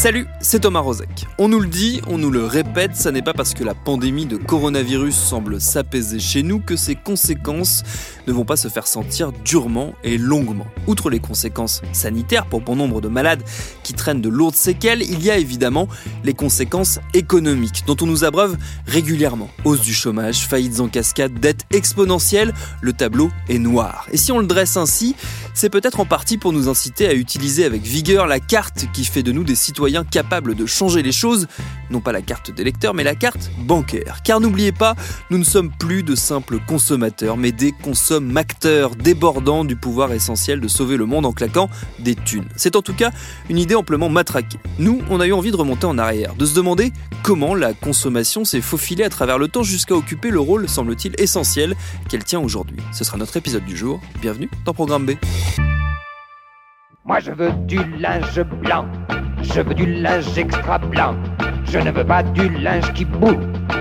Salut, c'est Thomas Rozek. On nous le dit, on nous le répète, ça n'est pas parce que la pandémie de coronavirus semble s'apaiser chez nous que ses conséquences ne vont pas se faire sentir durement et longuement. Outre les conséquences sanitaires pour bon nombre de malades qui traînent de lourdes séquelles, il y a évidemment les conséquences économiques dont on nous abreuve régulièrement. Hausse du chômage, faillites en cascade, dette exponentielle, le tableau est noir. Et si on le dresse ainsi, c'est peut-être en partie pour nous inciter à utiliser avec vigueur la carte qui fait de nous des citoyens capables de changer les choses, non pas la carte d'électeur, mais la carte bancaire. Car n'oubliez pas, nous ne sommes plus de simples consommateurs, mais des consommateurs débordant du pouvoir essentiel de sauver le monde en claquant des thunes. C'est en tout cas une idée amplement matraquée. Nous, on a eu envie de remonter en arrière, de se demander comment la consommation s'est faufilée à travers le temps jusqu'à occuper le rôle, semble-t-il, essentiel qu'elle tient aujourd'hui. Ce sera notre épisode du jour. Bienvenue dans Programme B. Moi je veux du linge blanc, je veux du linge extra blanc, je ne veux pas du linge qui boue,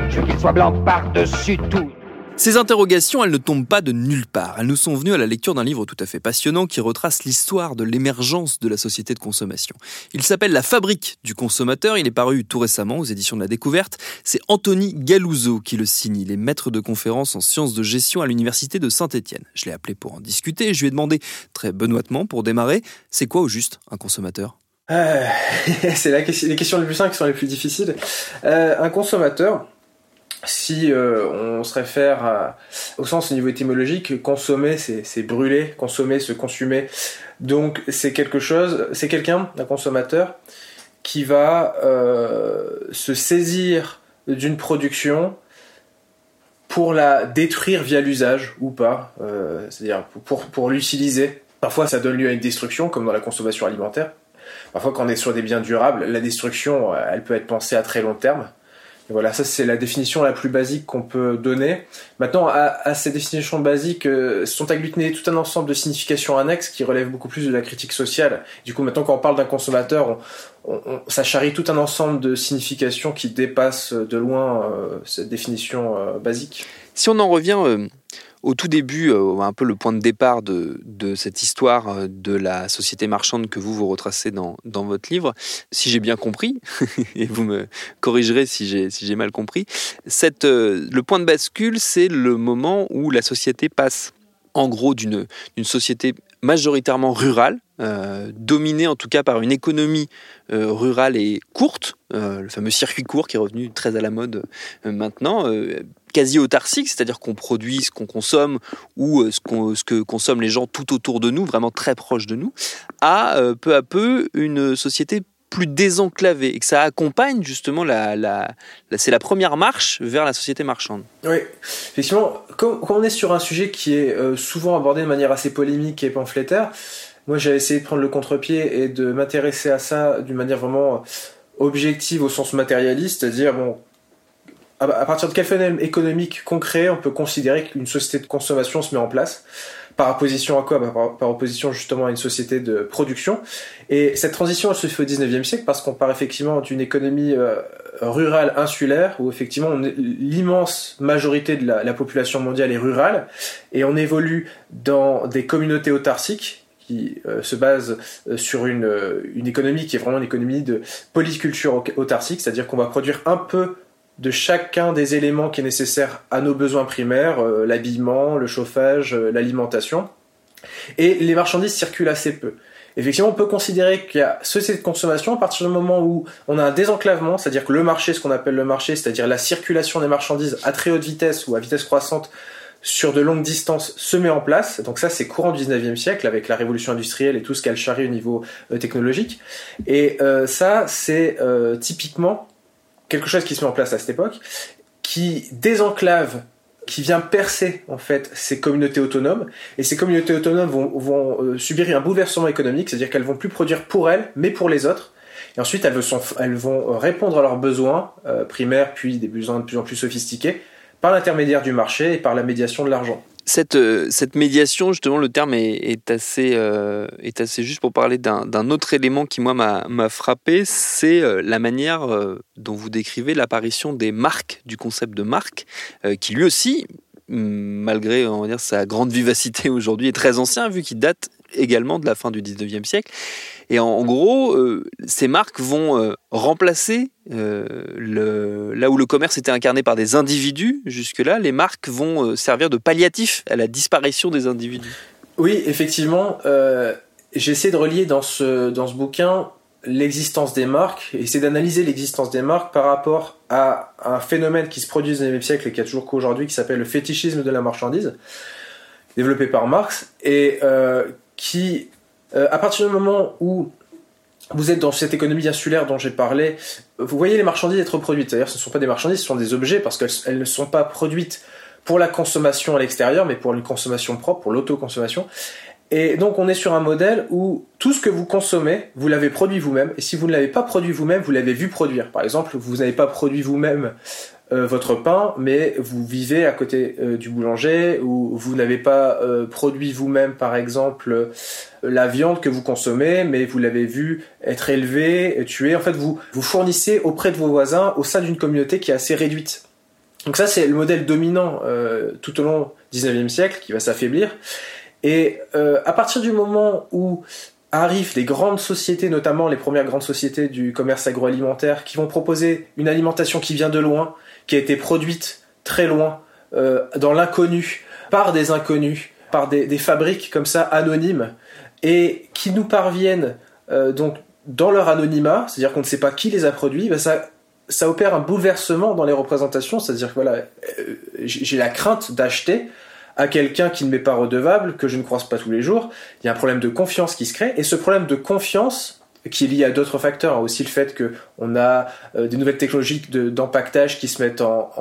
je veux qu'il soit blanc par-dessus tout. Ces interrogations, elles ne tombent pas de nulle part. Elles nous sont venues à la lecture d'un livre tout à fait passionnant qui retrace l'histoire de l'émergence de la société de consommation. Il s'appelle La fabrique du consommateur. Il est paru tout récemment aux éditions de la Découverte. C'est Anthony Galouzo qui le signe. Il est maître de conférence en sciences de gestion à l'université de Saint-Étienne. Je l'ai appelé pour en discuter. Je lui ai demandé très benoîtement pour démarrer, c'est quoi au juste un consommateur? Euh, C'est les questions les plus simples qui sont les plus difficiles. Euh, un consommateur, si euh, on se réfère au sens au niveau étymologique, consommer c'est brûler, consommer se consumer. Donc c'est quelque chose, c'est quelqu'un, un consommateur, qui va euh, se saisir d'une production pour la détruire via l'usage ou pas, euh, c'est-à-dire pour l'utiliser. Parfois ça donne lieu à une destruction, comme dans la consommation alimentaire. Parfois quand on est sur des biens durables, la destruction, elle peut être pensée à très long terme. Voilà, ça c'est la définition la plus basique qu'on peut donner. Maintenant, à, ces définitions basiques euh, sont agglutinées tout un ensemble de significations annexes qui relèvent beaucoup plus de la critique sociale. Du coup, maintenant, quand on parle d'un consommateur, on, on, ça charrie tout un ensemble de significations qui dépassent de loin euh, cette définition euh, basique. Si on en revient au tout début, euh, un peu le point de départ de, cette histoire euh, de la société marchande que vous vous retracez dans, votre livre, si j'ai bien compris, et vous me corrigerez si j'ai mal compris, euh, le point de bascule, c'est le moment où la société passe en gros d'une société majoritairement rurale, dominée en tout cas par une économie rurale et courte, le fameux circuit court qui est revenu très à la mode maintenant, quasi autarcique, c'est-à-dire qu'on produit ce qu'on consomme ou ce, qu ce, que consomment les gens tout autour de nous, vraiment très proche de nous, à peu à peu une société plus désenclavé et que ça accompagne justement la, la, c'est la première marche vers la société marchande. Oui, effectivement, quand, quand on est sur un sujet qui est euh, souvent abordé de manière assez polémique et pamphlétaire, moi j'ai essayé de prendre le contre-pied et de m'intéresser à ça d'une manière vraiment objective au sens matérialiste, c'est-à-dire bon, à partir de quel phénomène économique concret on peut considérer qu'une société de consommation se met en place par opposition à quoi? Bah, par, par, opposition justement à une société de production. Et cette transition, se fait au 19e siècle parce qu'on part effectivement d'une économie euh, rurale insulaire où effectivement l'immense majorité de la, la, population mondiale est rurale et on évolue dans des communautés autarciques qui euh, se basent euh, sur une, une économie qui est vraiment une économie de polyculture autarcique, c'est-à-dire qu'on va produire un peu de chacun des éléments qui est nécessaire à nos besoins primaires, euh, l'habillement, le chauffage, euh, l'alimentation. Et les marchandises circulent assez peu. effectivement, on peut considérer qu'il y a société de consommation à partir du moment où on a un désenclavement, c'est-à-dire que le marché, ce qu'on appelle le marché, c'est-à-dire la circulation des marchandises à très haute vitesse ou à vitesse croissante sur de longues distances se met en place. Donc ça, c'est courant du 19e siècle avec la révolution industrielle et tout ce qu'elle charrie au niveau euh, technologique. Et ça, c'est typiquement quelque chose qui se met en place à cette époque, qui désenclave qui vient percer en fait ces communautés autonomes et ces communautés autonomes vont, vont subir un bouleversement économique, c'est-à-dire qu'elles vont plus produire pour elles, mais pour les autres. Et ensuite, elles, elles vont répondre à leurs besoins primaires, puis des besoins de plus en plus sophistiqués, par l'intermédiaire du marché et par la médiation de l'argent. Cette, euh, cette, médiation, justement, le terme est, assez, euh, assez juste pour parler d'un autre élément qui, moi, m'a frappé, c'est euh, la manière dont vous décrivez l'apparition des marques, du concept de marque, qui lui aussi, malgré sa grande vivacité aujourd'hui, est très ancien, vu qu'il date également de la fin du 19e siècle. Et en, gros, euh, ces marques vont euh, remplacer euh, là où le commerce était incarné par des individus, jusque-là, les marques vont servir de palliatif à la disparition des individus. Oui, effectivement. J'essaie de relier dans ce, dans ce bouquin l'existence des marques, et d'analyser l'existence des marques par rapport à un phénomène qui se produit au 19e siècle et qui a toujours qu'aujourd'hui, qui s'appelle le fétichisme de la marchandise, développé par Marx, et qui euh, à partir du moment où vous êtes dans cette économie insulaire dont j'ai parlé, vous voyez les marchandises être produites. D'ailleurs, ce ne sont pas des marchandises, ce sont des objets parce qu'elles ne sont pas produites pour la consommation à l'extérieur, mais pour une consommation propre, pour l'autoconsommation. Et donc on est sur un modèle où tout ce que vous consommez, vous l'avez produit vous-même, et si vous ne l'avez pas produit vous-même, vous l'avez vu produire. Par exemple, vous n'avez pas produit vous-même euh, votre pain, mais vous vivez à côté euh, du boulanger, ou vous n'avez pas euh, produit vous-même, par exemple, la viande que vous consommez, mais vous l'avez vu être élevée, tuée. En fait, vous vous fournissez auprès de vos voisins au sein d'une communauté qui est assez réduite. Donc ça, c'est le modèle dominant tout au long du 19e siècle qui va s'affaiblir. Et à partir du moment où arrivent les grandes sociétés, notamment les premières grandes sociétés du commerce agroalimentaire, qui vont proposer une alimentation qui vient de loin, qui a été produite très loin, euh, dans l'inconnu, par des inconnus, par des, fabriques comme ça anonymes, et qui nous parviennent euh, donc dans leur anonymat, c'est-à-dire qu'on ne sait pas qui les a produits, ben ça, ça opère un bouleversement dans les représentations, c'est-à-dire que voilà, euh, j'ai la crainte d'acheter à quelqu'un qui ne m'est pas redevable, que je ne croise pas tous les jours, il y a un problème de confiance qui se crée, et ce problème de confiance, qui est lié à d'autres facteurs, hein. aussi le fait qu'on a euh, des nouvelles technologies d'empaquetage qui se mettent en,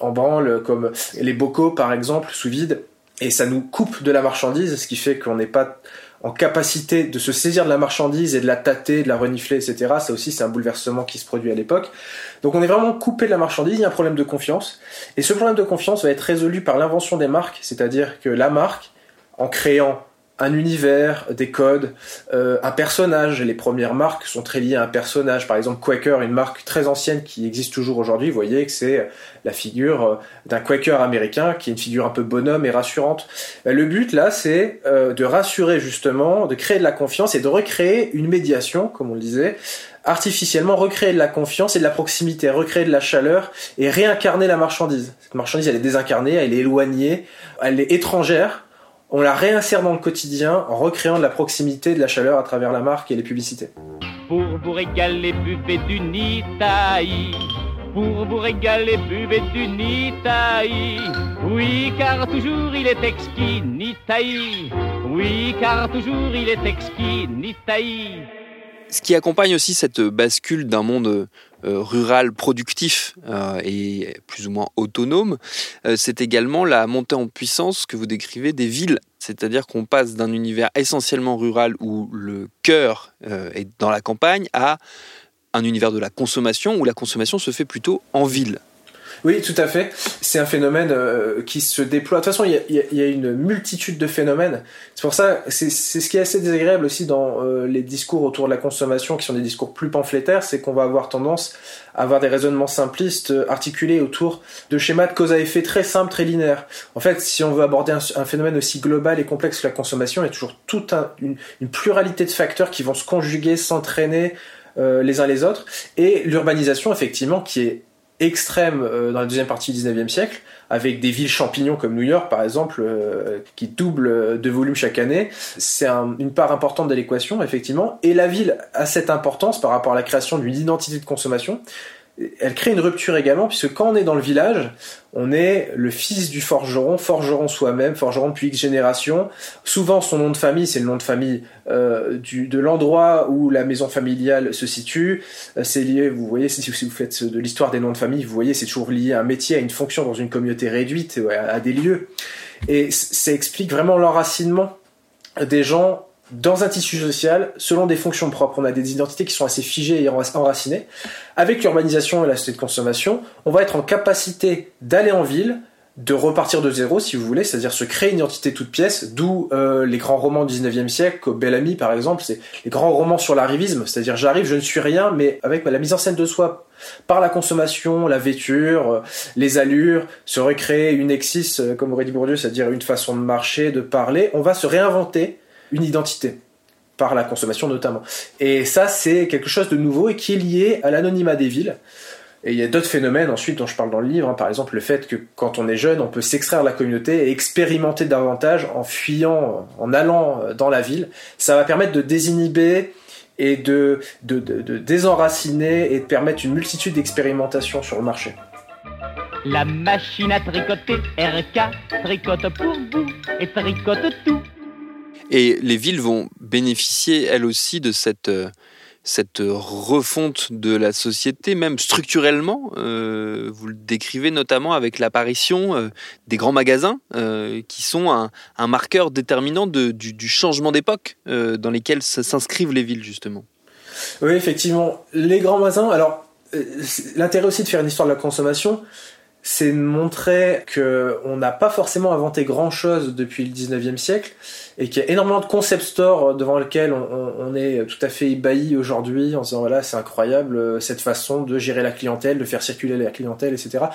en, branle, comme les bocaux par exemple, sous vide, et ça nous coupe de la marchandise, ce qui fait qu'on n'est pas en capacité de se saisir de la marchandise et de la tâter, de la renifler, etc. Ça aussi, c'est un bouleversement qui se produit à l'époque. Donc on est vraiment coupé de la marchandise, il y a un problème de confiance. Et ce problème de confiance va être résolu par l'invention des marques, c'est-à-dire que la marque, en créant un univers, des codes, euh, un personnage. Les premières marques sont très liées à un personnage. Par exemple, Quaker, une marque très ancienne qui existe toujours aujourd'hui. Vous voyez que c'est la figure euh, d'un Quaker américain qui est une figure un peu bonhomme et rassurante. Euh, le but là, c'est de rassurer justement, de créer de la confiance et de recréer une médiation, comme on le disait, artificiellement recréer de la confiance et de la proximité, recréer de la chaleur et réincarner la marchandise. Cette marchandise, elle est désincarnée, elle est éloignée, elle est étrangère on la réinsère dans le quotidien en recréant de la proximité, de la chaleur à travers la marque et les publicités. Pour vous régaler, buvez du Nitaï. Pour vous régaler, buvez du Nitaï. Oui, car toujours il est exquis, Nitaï. Oui, car toujours il est exquis, Nitaï. Ce qui accompagne aussi cette bascule d'un monde euh, rural productif euh, et plus ou moins autonome, euh, c'est également la montée en puissance que vous décrivez des villes. C'est-à-dire qu'on passe d'un univers essentiellement rural où le cœur est dans la campagne à un univers de la consommation où la consommation se fait plutôt en ville. Oui, tout à fait. C'est un phénomène euh, qui se déploie. De toute façon, il y a, une multitude de phénomènes. C'est pour ça, c'est ce qui est assez désagréable aussi dans euh, les discours autour de la consommation, qui sont des discours plus pamphlétaires, c'est qu'on va avoir tendance à avoir des raisonnements simplistes euh, articulés autour de schémas de cause à effet très simples, très linéaires. En fait, si on veut aborder un, phénomène aussi global et complexe que la consommation, il y a toujours toute une, une pluralité de facteurs qui vont se conjuguer, s'entraîner les uns les autres, et l'urbanisation effectivement qui est extrême euh, dans la deuxième partie du 19e siècle, avec des villes champignons comme New York par exemple, euh, qui doublent de volume chaque année. C'est une part importante de l'équation, effectivement. Et la ville a cette importance par rapport à la création d'une identité de consommation elle crée une rupture également, puisque quand on est dans le village, on est le fils du forgeron, forgeron soi-même, forgeron depuis X générations. Souvent, son nom de famille, c'est le nom de famille euh, du, de l'endroit où la maison familiale se situe. Euh, c'est lié, vous voyez, si vous faites de l'histoire des noms de famille, vous voyez, c'est toujours lié à un métier, à une fonction dans une communauté réduite, à des lieux. Et ça explique vraiment l'enracinement des gens dans un tissu social selon des fonctions propres. On a des identités qui sont assez figées et enracinées. Avec l'urbanisation et la société de consommation, on va être en capacité d'aller en ville, de repartir de zéro si vous voulez, c'est-à-dire se créer une identité toute pièce, d'où euh, les grands romans du 19e siècle, Bellamy par exemple, c'est les grands romans sur l'arrivisme, c'est-à-dire j'arrive, je ne suis rien, mais avec la mise en scène de soi par la consommation, la vêture, euh, les allures, se recréer une exis, euh, comme aurait dit Bourdieu, c'est-à-dire une façon de marcher, de parler, on va se réinventer une identité par la consommation notamment. Et ça, c'est quelque chose de nouveau et qui est lié à l'anonymat des villes. Et il y a d'autres phénomènes ensuite dont je parle dans le livre, hein. par exemple le fait que quand on est jeune, on peut s'extraire de la communauté et expérimenter davantage en fuyant, en allant dans la ville. Ça va permettre de désinhiber et de, de, de désenraciner et de permettre une multitude d'expérimentations sur le marché. La machine à tricoter, RK, tricote pour vous et tricote tout. Et les villes vont bénéficier, elles aussi, de cette, euh, cette refonte de la société, même structurellement. Euh, vous le décrivez notamment avec l'apparition euh, des grands magasins, qui sont un, marqueur déterminant du, du, changement d'époque dans lesquels s'inscrivent les villes, justement. Oui, effectivement. Les grands magasins, alors, l'intérêt aussi de faire une histoire de la consommation, c'est de montrer qu'on n'a pas forcément inventé grand-chose depuis le 19e siècle et qu'il y a énormément de concept stores devant lesquels on, est tout à fait ébahi aujourd'hui en disant voilà c'est incroyable euh, cette façon de gérer la clientèle, de faire circuler la clientèle, etc.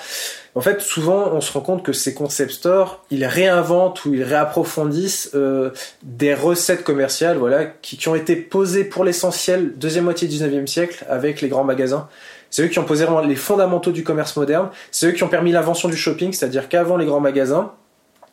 En fait, souvent on se rend compte que ces concept stores, ils réinventent ou ils réapprofondissent euh, des recettes commerciales voilà qui, qui ont été posées pour l'essentiel deuxième moitié du 19e siècle avec les grands magasins. C'est eux qui ont posé les fondamentaux du commerce moderne. C'est eux qui ont permis l'invention du shopping, c'est-à-dire qu'avant les grands magasins,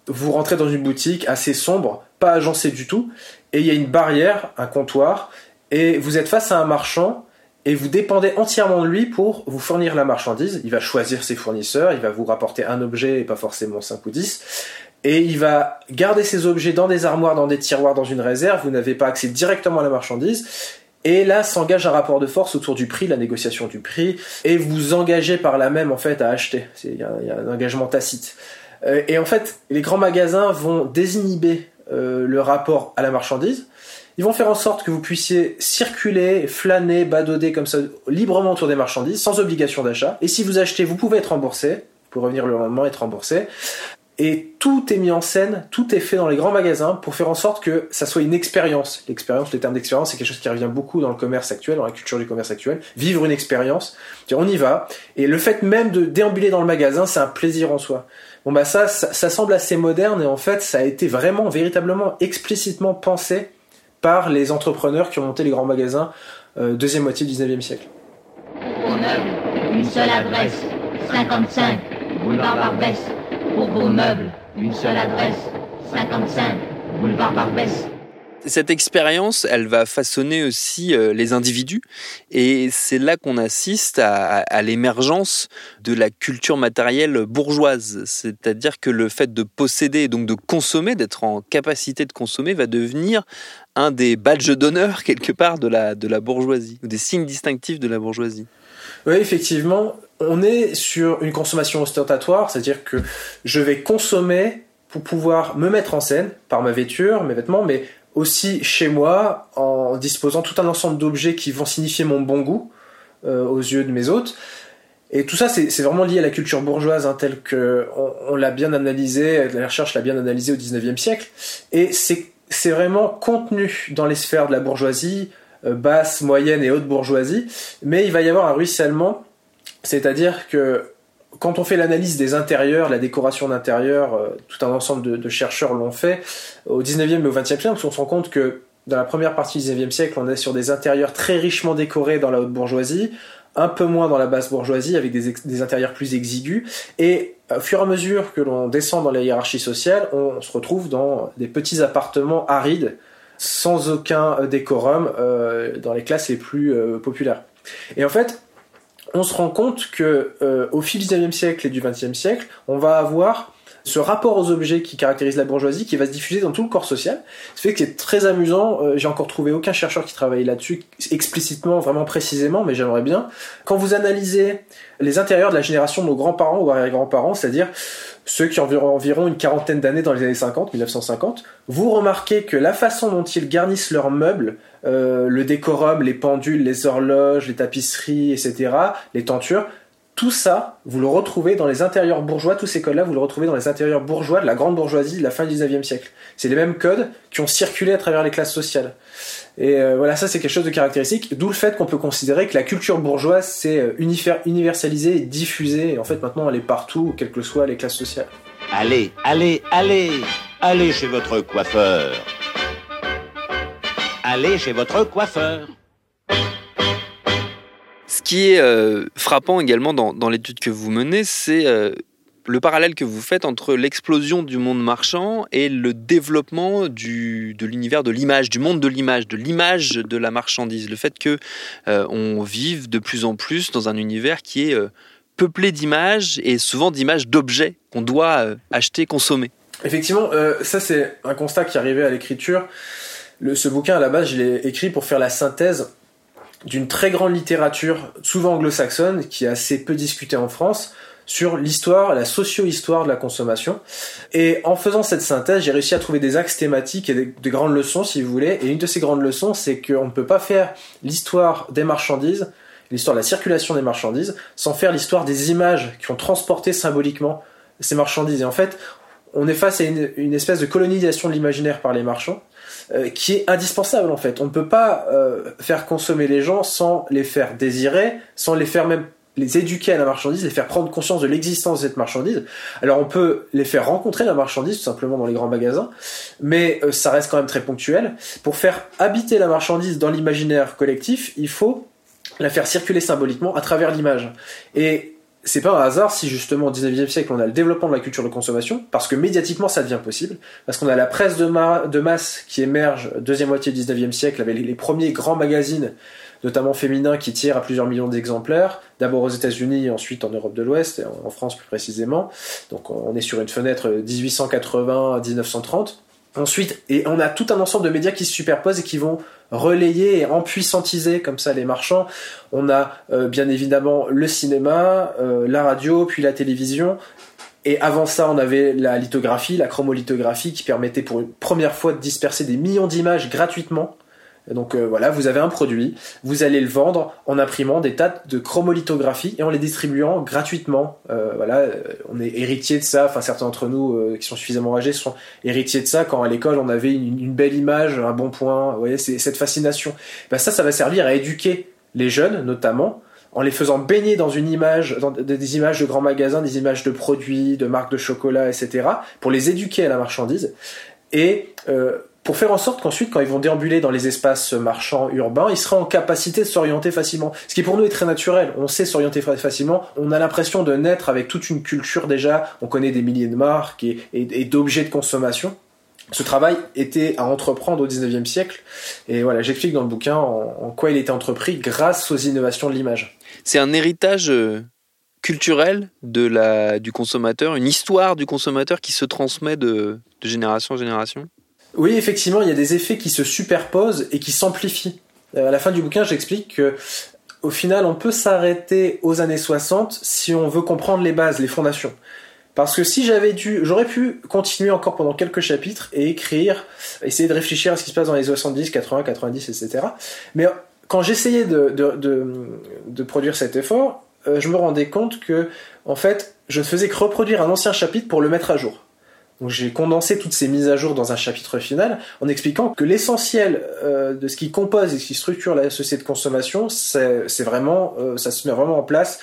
vous rentrez dans une boutique assez sombre, pas agencée du tout, et il y a une barrière, un comptoir, et vous êtes face à un marchand et vous dépendez entièrement de lui pour vous fournir la marchandise. Il va choisir ses fournisseurs, il va vous rapporter un objet et pas forcément 5 ou 10. Et il va garder ces objets dans des armoires, dans des tiroirs, dans une réserve. Vous n'avez pas accès directement à la marchandise. Et là s'engage un rapport de force autour du prix, la négociation du prix, et vous engagez par là même en fait à acheter. Il y, a un engagement tacite. Euh, et en fait, les grands magasins vont désinhiber euh, le rapport à la marchandise. Ils vont faire en sorte que vous puissiez circuler, flâner, badauder comme ça librement autour des marchandises, sans obligation d'achat. Et si vous achetez, vous pouvez être remboursé. Pour revenir le lendemain, être remboursé. Et tout est mis en scène, tout est fait dans les grands magasins pour faire en sorte que ça soit une expérience. L'expérience, le terme d'expérience, c'est quelque chose qui revient beaucoup dans le commerce actuel, dans la culture du commerce actuel. Vivre une expérience. On y va. Et le fait même de déambuler dans le magasin, c'est un plaisir en soi. Bon bah ça, ça, semble assez moderne et en fait ça a été vraiment, véritablement, explicitement pensé par les entrepreneurs qui ont monté les grands magasins euh, deuxième moitié du 19e siècle. une seule adresse, 55, boulevard Barbès. Meubles, une seule adresse, 55, boulevard Barbès. Cette expérience, elle va façonner aussi euh, les individus et c'est là qu'on assiste à, l'émergence de la culture matérielle bourgeoise. C'est-à-dire que le fait de posséder, donc de consommer, d'être en capacité de consommer, va devenir un des badges d'honneur quelque part de la, de la bourgeoisie, ou des signes distinctifs de la bourgeoisie. Oui, effectivement, on est sur une consommation ostentatoire, c'est-à-dire que je vais consommer pour pouvoir me mettre en scène par ma vêture, mes vêtements, mais aussi chez moi en disposant tout un ensemble d'objets qui vont signifier mon bon goût euh, aux yeux de mes hôtes. Et tout ça, c'est vraiment lié à la culture bourgeoise, hein, telle que on, l'a bien analysé, la recherche l'a bien analysé au 19e siècle. Et c'est vraiment contenu dans les sphères de la bourgeoisie, basse, moyenne et haute bourgeoisie, mais il va y avoir un ruissellement, c'est-à-dire que quand on fait l'analyse des intérieurs, la décoration d'intérieur, euh, tout un ensemble de, chercheurs l'ont fait, au 19e et au 20e siècle, on se rend compte que dans la première partie du 19e siècle, on est sur des intérieurs très richement décorés dans la haute bourgeoisie, un peu moins dans la basse bourgeoisie avec des, intérieurs plus exigus. Et au fur et à mesure que l'on descend dans la hiérarchie sociale, on se retrouve dans des petits appartements arides sans aucun décorum euh, dans les classes les plus euh, populaires. Et en fait, on se rend compte que euh, au fil du 19e siècle et du 20e siècle, on va avoir ce rapport aux objets qui caractérise la bourgeoisie qui va se diffuser dans tout le corps social. Ce fait que c'est très amusant. Euh, j'ai encore trouvé aucun chercheur qui travaille là-dessus explicitement, vraiment précisément, mais j'aimerais bien. Quand vous analysez les intérieurs de la génération de nos grands-parents ou arrière-grands-parents, c'est-à-dire ceux qui ont environ une quarantaine d'années dans les années 50, 1950, vous remarquez que la façon dont ils garnissent leurs meubles, euh, le décorum, les pendules, les horloges, les tapisseries, etc., les tentures, tout ça, vous le retrouvez dans les intérieurs bourgeois, tous ces codes-là, vous le retrouvez dans les intérieurs bourgeois de la grande bourgeoisie de la fin du 19e siècle. C'est les mêmes codes qui ont circulé à travers les classes sociales. Et euh, voilà, ça c'est quelque chose de caractéristique, d'où le fait qu'on peut considérer que la culture bourgeoise s'est euh, universalisée et diffusée, et en fait maintenant elle est partout, quelles que soient les classes sociales. Allez, allez, allez, allez chez votre coiffeur. Allez chez votre coiffeur. Qui est euh, frappant également dans, l'étude que vous menez, c'est euh, le parallèle que vous faites entre l'explosion du monde marchand et le développement de l'univers de l'image, du monde de l'image, de l'image de la marchandise. Le fait que euh, on vive de plus en plus dans un univers qui est peuplé d'images et souvent d'images d'objets qu'on doit acheter, consommer. Effectivement, ça c'est un constat qui arrivait à l'écriture. ce bouquin à la base, je l'ai écrit pour faire la synthèse d'une très grande littérature, souvent anglo-saxonne, qui est assez peu discutée en France, sur l'histoire, la socio-histoire de la consommation. Et en faisant cette synthèse, j'ai réussi à trouver des axes thématiques et des, grandes leçons, si vous voulez. Et une de ces grandes leçons, c'est qu'on ne peut pas faire l'histoire des marchandises, l'histoire de la circulation des marchandises, sans faire l'histoire des images qui ont transporté symboliquement ces marchandises. Et en fait, on est face à une espèce de colonisation de l'imaginaire par les marchands euh, qui est indispensable en fait. On ne peut pas euh, faire consommer les gens sans les faire désirer, sans les faire même les éduquer à la marchandise, les faire prendre conscience de l'existence de cette marchandise. Alors on peut les faire rencontrer la marchandise tout simplement dans les grands magasins, mais euh, ça reste quand même très ponctuel. Pour faire habiter la marchandise dans l'imaginaire collectif, il faut la faire circuler symboliquement à travers l'image. Et c'est pas un hasard si justement au 19e siècle on a le développement de la culture de consommation, parce que médiatiquement ça devient possible, parce qu'on a la presse de, masse qui émerge deuxième moitié du 19e siècle avec les, premiers grands magazines, notamment féminins, qui tirent à plusieurs millions d'exemplaires, d'abord aux États-Unis, ensuite en Europe de l'Ouest, et en France plus précisément. Donc on est sur une fenêtre 1880-1930. Ensuite, et on a tout un ensemble de médias qui se superposent et qui vont relayer et empuissantiser comme ça les marchands. On a euh, bien évidemment le cinéma, euh, la radio, puis la télévision. Et avant ça, on avait la lithographie, la chromolithographie, qui permettait pour une première fois de disperser des millions d'images gratuitement donc euh, voilà, vous avez un produit, vous allez le vendre en imprimant des tas de chromolithographies et en les distribuant gratuitement. Euh, voilà, euh, on est héritier de ça. Enfin, certains d'entre nous qui sont suffisamment âgés sont héritiers de ça. Quand à l'école on avait une, belle image, un bon point, vous voyez, c'est cette fascination. Ben ça, ça va servir à éduquer les jeunes, notamment en les faisant baigner dans une image, dans des images de grands magasins, des images de produits, de marques de chocolat, etc., pour les éduquer à la marchandise. Et pour faire en sorte qu'ensuite, quand ils vont déambuler dans les espaces marchands urbains, ils seront en capacité de s'orienter facilement. Ce qui pour nous est très naturel. On sait s'orienter facilement. On a l'impression de naître avec toute une culture déjà. On connaît des milliers de marques et, d'objets de consommation. Ce travail était à entreprendre au 19e siècle. Et voilà, j'explique dans le bouquin en, quoi il était entrepris grâce aux innovations de l'image. C'est un héritage euh, culturel du consommateur, une histoire du consommateur qui se transmet de génération en génération? Oui, effectivement, il y a des effets qui se superposent et qui s'amplifient. Euh, à la fin du bouquin, j'explique que au final, on peut s'arrêter aux années 60 si on veut comprendre les bases, les fondations. Parce que si j'avais dû, j'aurais pu continuer encore pendant quelques chapitres et écrire, essayer de réfléchir à ce qui se passe dans les 70, 80, 90, etc. Mais quand j'essayais de, de, produire cet effort, euh, je me rendais compte que, en fait, je ne faisais que reproduire un ancien chapitre pour le mettre à jour. Donc j'ai condensé toutes ces mises à jour dans un chapitre final en expliquant que l'essentiel euh, de ce qui compose et ce qui structure la société de consommation, euh, ça se met vraiment en place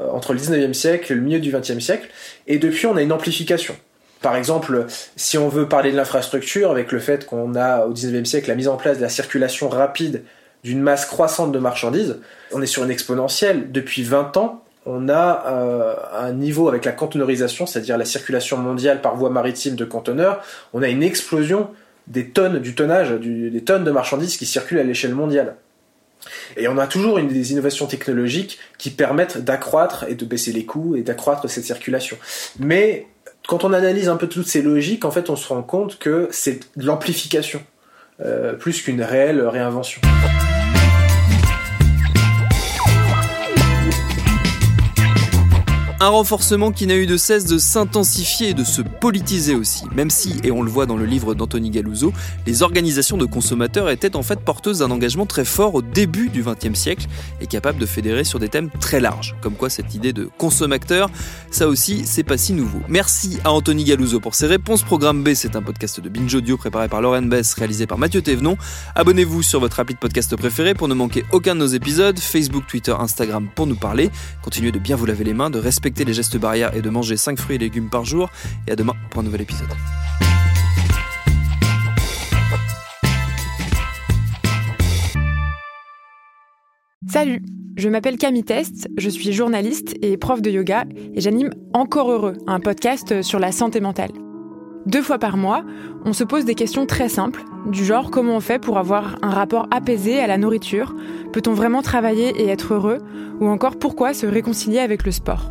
euh, entre le 19e siècle et le milieu du 20e siècle. Et depuis, on a une amplification. Par exemple, si on veut parler de l'infrastructure, avec le fait qu'on a au 19e siècle la mise en place de la circulation rapide d'une masse croissante de marchandises. On est sur une exponentielle. Depuis 20 ans, on a euh, un niveau avec la conteneurisation, c'est-à-dire la circulation mondiale par voie maritime de conteneurs, on a une explosion des tonnes, du tonnage, des tonnes de marchandises qui circulent à l'échelle mondiale. Et on a toujours des innovations technologiques qui permettent d'accroître et de baisser les coûts et d'accroître cette circulation. Mais quand on analyse un peu toutes ces logiques, en fait, on se rend compte que c'est l'amplification, euh, plus qu'une réelle réinvention. Un renforcement qui n'a eu de cesse de s'intensifier et de se politiser aussi, même si, et on le voit dans le livre d'Anthony Galuzzo, les organisations de consommateurs étaient en fait porteuses d'un engagement très fort au début du XXe siècle et capables de fédérer sur des thèmes très larges, comme quoi cette idée de consommateur, ça aussi, c'est pas si nouveau. Merci à Anthony Galuzzo pour ses réponses. Programme B, c'est un podcast de Binge Audio préparé par Lauren Bess, réalisé par Mathieu Thévenon. Abonnez-vous sur votre appli de podcast préféré pour ne manquer aucun de nos épisodes, Facebook, Twitter, Instagram pour nous parler. Continuez de bien vous laver les mains, de respecter les gestes barrières et de manger 5 fruits et légumes par jour. Et à demain pour un nouvel épisode. Salut, je m'appelle Camille Test, je suis journaliste et prof de yoga et j'anime Encore Heureux, un podcast sur la santé mentale. Deux fois par mois, on se pose des questions très simples, du genre comment on fait pour avoir un rapport apaisé à la nourriture, peut-on vraiment travailler et être heureux, ou encore pourquoi se réconcilier avec le sport.